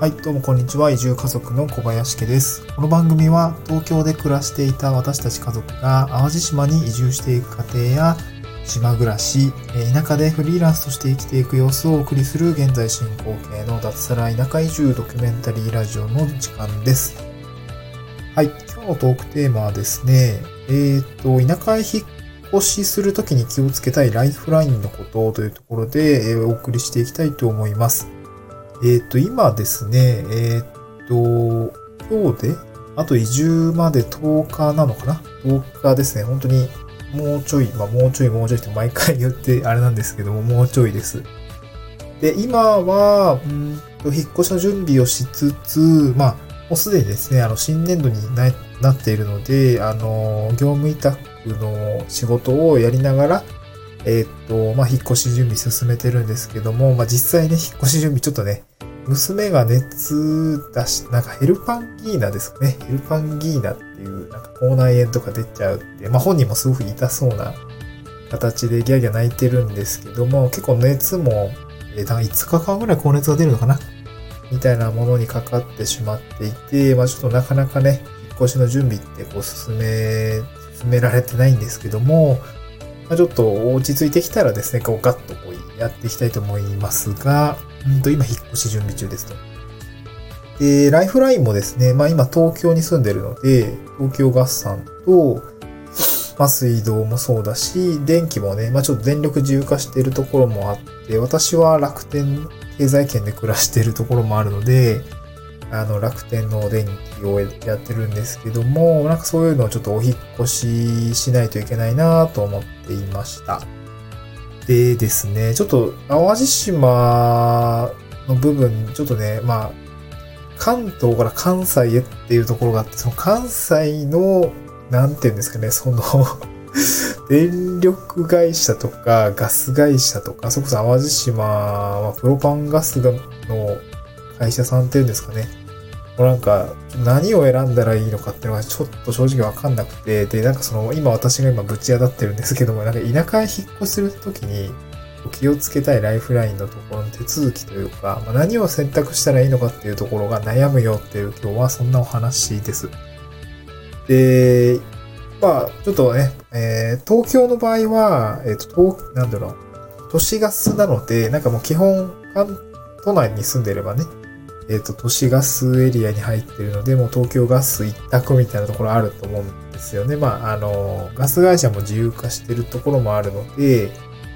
はい、どうもこんにちは。移住家族の小林家です。この番組は東京で暮らしていた私たち家族が淡路島に移住していく過程や島暮らし、田舎でフリーランスとして生きていく様子をお送りする現在進行形の脱サラ田舎移住ドキュメンタリーラジオの時間です。はい、今日のトークテーマはですね、えっ、と、田舎へ引っ越しするときに気をつけたいライフラインのことというところで、えお送りしていきたいと思います。えっ、と、今ですね、えっ、と、今日で、あと移住まで10日なのかな ?10 日ですね。本当に、もうちょい、まあ、もうちょい、もうちょいって毎回 言ってあれなんですけども、もうちょいです。で、今は、うんと、引っ越しの準備をしつつ、まあ、もうすでにですね、あの、新年度にななっているので、あの、業務委託の仕事をやりながら、えっ、と、まあ、引っ越し準備進めてるんですけども、まあ、実際ね、引っ越し準備ちょっとね、娘が熱出し、なんかヘルパンギーナですかね。ヘルパンギーナっていう、なんか口内炎とか出ちゃうって、まあ本人もすごく痛そうな形でギャーギャー泣いてるんですけども、結構熱も、えー、なんか5日間ぐらい高熱が出るのかな？みたいなものにかかってしまっていて、まあちょっとなかなかね、引っ越しの準備ってこう進め、進められてないんですけども、まあ、ちょっと落ち着いてきたらですね、こうガッとこうやっていきたいと思いますが、うんと今引っ越し準備中ですと。で、ライフラインもですね、まあ今東京に住んでるので、東京ガスさんと、まあ水道もそうだし、電気もね、まあちょっと電力自由化しているところもあって、私は楽天経済圏で暮らしているところもあるので、あの楽天のお電気をやってるんですけども、なんかそういうのをちょっとお引っ越ししないといけないなと思っていました。でですね、ちょっと淡路島の部分、ちょっとね、まあ、関東から関西へっていうところがあって、その関西の、なんていうんですかね、その、電力会社とかガス会社とか、それこそ淡路島はプロパンガスの会社さんっていうんですかね。もうなんか、何を選んだらいいのかっていうのがちょっと正直わかんなくて、で、なんかその、今私が今ぶち当たってるんですけども、なんか田舎へ引っ越しするときに、気をつけたいライフラインのところの手続きというか、まあ、何を選択したらいいのかっていうところが悩むよっていう今日はそんなお話です。で、まあ、ちょっとね、えー東京の場合は、えっ、と、東、なんだろう、都市ガスなので、なんかもう基本、都内に住んでればね、えっ、と、都市ガスエリアに入ってるので、もう東京ガス一択みたいなところあると思うんですよね。まあ、あの、ガス会社も自由化してるところもあるので、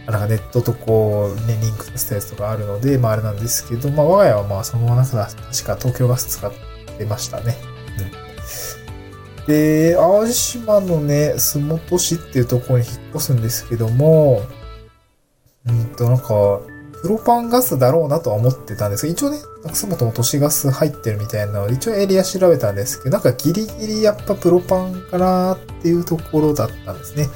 なんかネットとこう、ね、リンクさせたやつとかあるので、まああれなんですけど、まあ我が家はまあそのまま確か東京ガス使ってましたね。で、淡路島のね、洲本市っていうところに引っ越すんですけども、うんと、なんか、プロパンガスだろうなとは思ってたんです。けど、一応ね、なんかそもそも都市ガス入ってるみたいなので、一応エリア調べたんですけど、なんかギリギリやっぱプロパンかなっていうところだったんですね。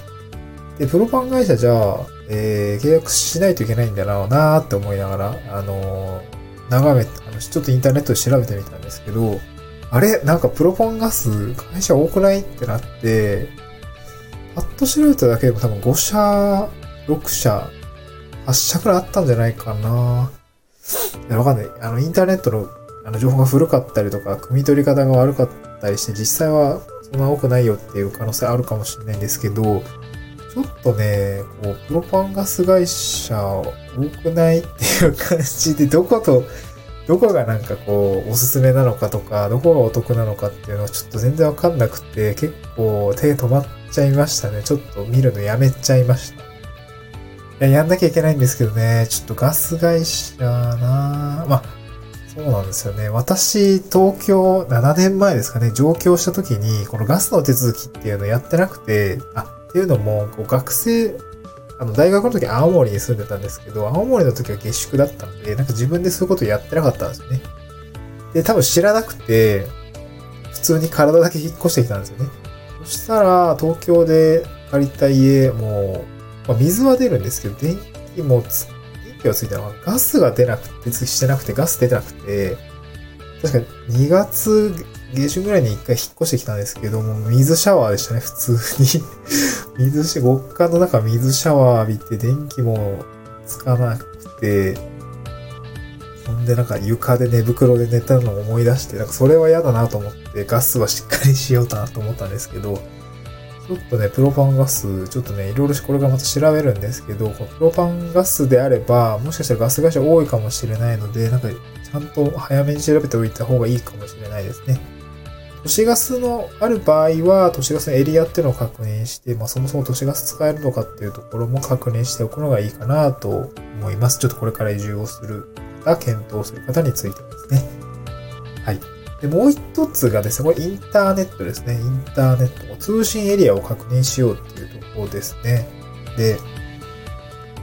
で、プロパン会社じゃあ、えー、契約しないといけないんだろうなーって思いながら、あのー眺め、あの、ちょっとインターネットで調べてみたんですけど、あれ？なんかプロパンガス会社多くない？ってなって、パッと調べただけでも多分5社、6社、8社くらいあったんじゃないかな。いや、わかんない。あの、インターネットのあの情報が古かったりとか、汲み取り方が悪かったりして、実際はそんな多くないよっていう可能性あるかもしれないんですけど、ちょっとね、こう、プロパンガス会社多くないっていう感じで、どこと、どこがなんかこう、おすすめなのかとか、どこがお得なのかっていうのはちょっと全然わかんなくて、結構手止まっちゃいましたね。ちょっと見るのやめちゃいました。や、やんなきゃいけないんですけどね、ちょっとガス会社なまあ、そうなんですよね。私、東京7年前ですかね、上京した時に、このガスの手続きっていうのやってなくて、あ、っていうのも、こう学生、あの、大学の時青森に住んでたんですけど、青森の時は下宿だったので、なんか自分でそういうことやってなかったんですよね。で、多分知らなくて、普通に体だけ引っ越してきたんですよね。そしたら、東京で借りた家、もう、まあ、水は出るんですけど、電気もつ、電気はついたのは、ガスが出なくて、してなくて、ガス出てなくて、確か2月下旬ぐらいに一回引っ越してきたんですけども、水シャワーでしたね、普通に。水し、極寒の中水シャワー浴びて、電気もつかなくて、ほんでなんか床で寝袋で寝たのを思い出して、なんかそれは嫌だなと思ってガスはしっかりしようかなと思ったんですけど、ちょっとね、プロパンガス、ちょっとね、いろいろこれからまた調べるんですけど、このプロパンガスであれば、もしかしたらガス会社多いかもしれないので、なんかちゃんと早めに調べておいた方がいいかもしれないですね。都市ガスのある場合は、都市ガスのエリアっていうのを確認して、まあそもそも都市ガス使えるのかっていうところも確認しておくのがいいかなと思います。ちょっとこれから移住をする方、検討する方についてですね。はい。で、もう一つがですね、これインターネットですね。インターネット。通信エリアを確認しようっていうところですね。で、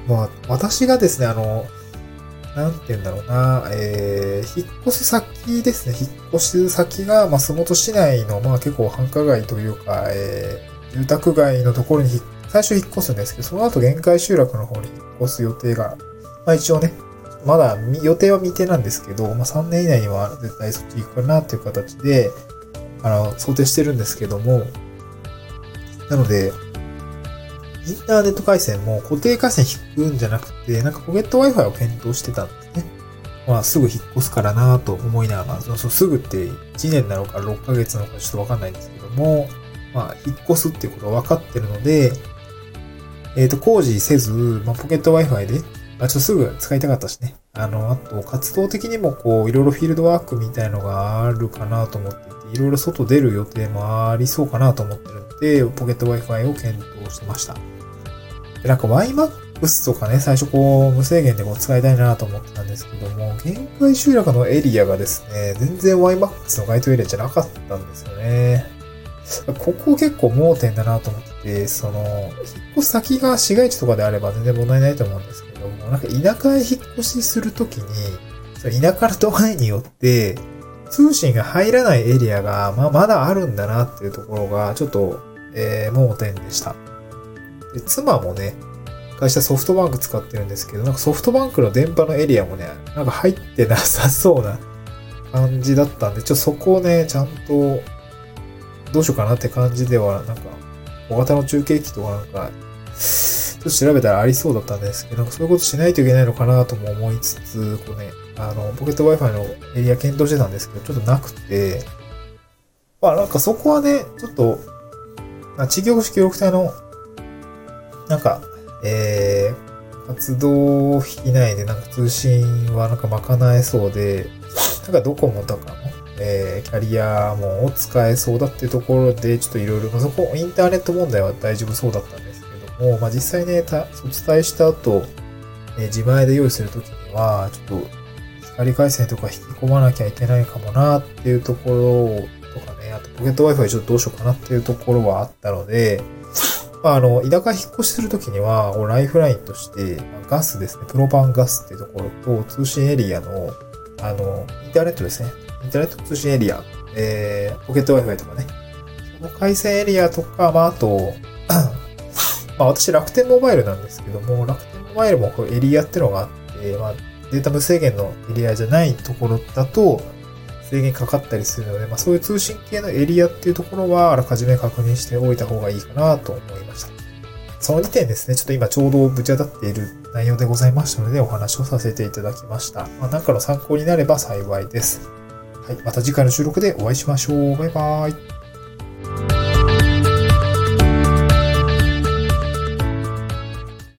まあ、私がですね、あの、なんて言うんだろうな、えー、引っ越す先ですね。引っ越し先が、松本市内の、まあ結構繁華街というか、えー、住宅街のところに最初引っ越すんですけど、その後限界集落の方に引っ越す予定が、まあ一応ね、まだ予定は未定なんですけど、まあ3年以内には絶対そっち行くかなっていう形で、あの、想定してるんですけども、なので、インターネット回線も固定回線引くんじゃなくて、なんかポケット Wi-Fi を検討してたんですね。まあ、すぐ引っ越すからなと思いながら、そのすぐって1年なのか6ヶ月なのかちょっとわかんないんですけども、まあ、引っ越すっていうことは分かってるので、えっ、ー、と、工事せず、まあ、ポケット Wi-Fi で、あ、ちょっとすぐ使いたかったしね。あの、あと、活動的にもこう、いろいろフィールドワークみたいのがあるかなと思っていて、いろいろ外出る予定もありそうかなと思ってるんで、ポケット Wi-Fi を検討してました。で、なんか YMAX とかね、最初こう、無制限でこう使いたいなと思ってたんですけども、限界集落のエリアがですね、全然 YMAX の該当エリアじゃなかったんですよね。ここ結構盲点だなと思って、その、引っ越す先が市街地とかであれば全然問題ないと思うんですけども、なんか田舎へ引っ越しするときに、田舎の度合いによって、通信が入らないエリアが、まあ、まだあるんだなっていうところが、ちょっと、えー、盲点でした。で、妻もね、会社ソフトバンク使ってるんですけど、なんかソフトバンクの電波のエリアもね、なんか入ってなさそうな感じだったんで、ちょっとそこをね、ちゃんと、どうしようかなって感じでは、なんか、小型の中継機とかなんか、ちょっと調べたらありそうだったんですけど、そういうことしないといけないのかなとも思いつつ、こうね、あの、ポケット Wi-Fi のエリア検討してたんですけど、ちょっとなくて、まあなんかそこはね、ちょっと、地域保守協力隊のなんか、えー、活動費内でなんか通信はなんか賄えそうで、なんかドコモとかも、えー、キャリアも使えそうだっていうところで、ちょっといろいろ、そこ、インターネット問題は大丈夫そうだったんですけども、まあ実際ね、お伝えした後、え自前で用意するときには、ちょっと光回線とか引き込まなきゃいけないかもなっていうところとかね、あとポケット Wi-Fi ちょっとどうしようかなっていうところはあったので、まあ、あの、田舎引っ越しするときには、ライフラインとして、ガスですね、プロパンガスっていうところと、通信エリアの、あの、インターネットですね。インターネット通信エリア、えー、ポケット Wi-Fi とかね。その回線エリアとか、まあ、あと、まあ、私楽天モバイルなんですけども、楽天モバイルもこエリアってのがあって、まあ、データ無制限のエリアじゃないところだと、制限かかったりするので、まあ、そういう通信系のエリアっていうところは、あらかじめ確認しておいた方がいいかなと思いました。その2点ですね、ちょっと今ちょうどぶち当たっている内容でございましたので、お話をさせていただきました。まあ、なんかの参考になれば幸いです。はい。また次回の収録でお会いしましょう。バイバーイ。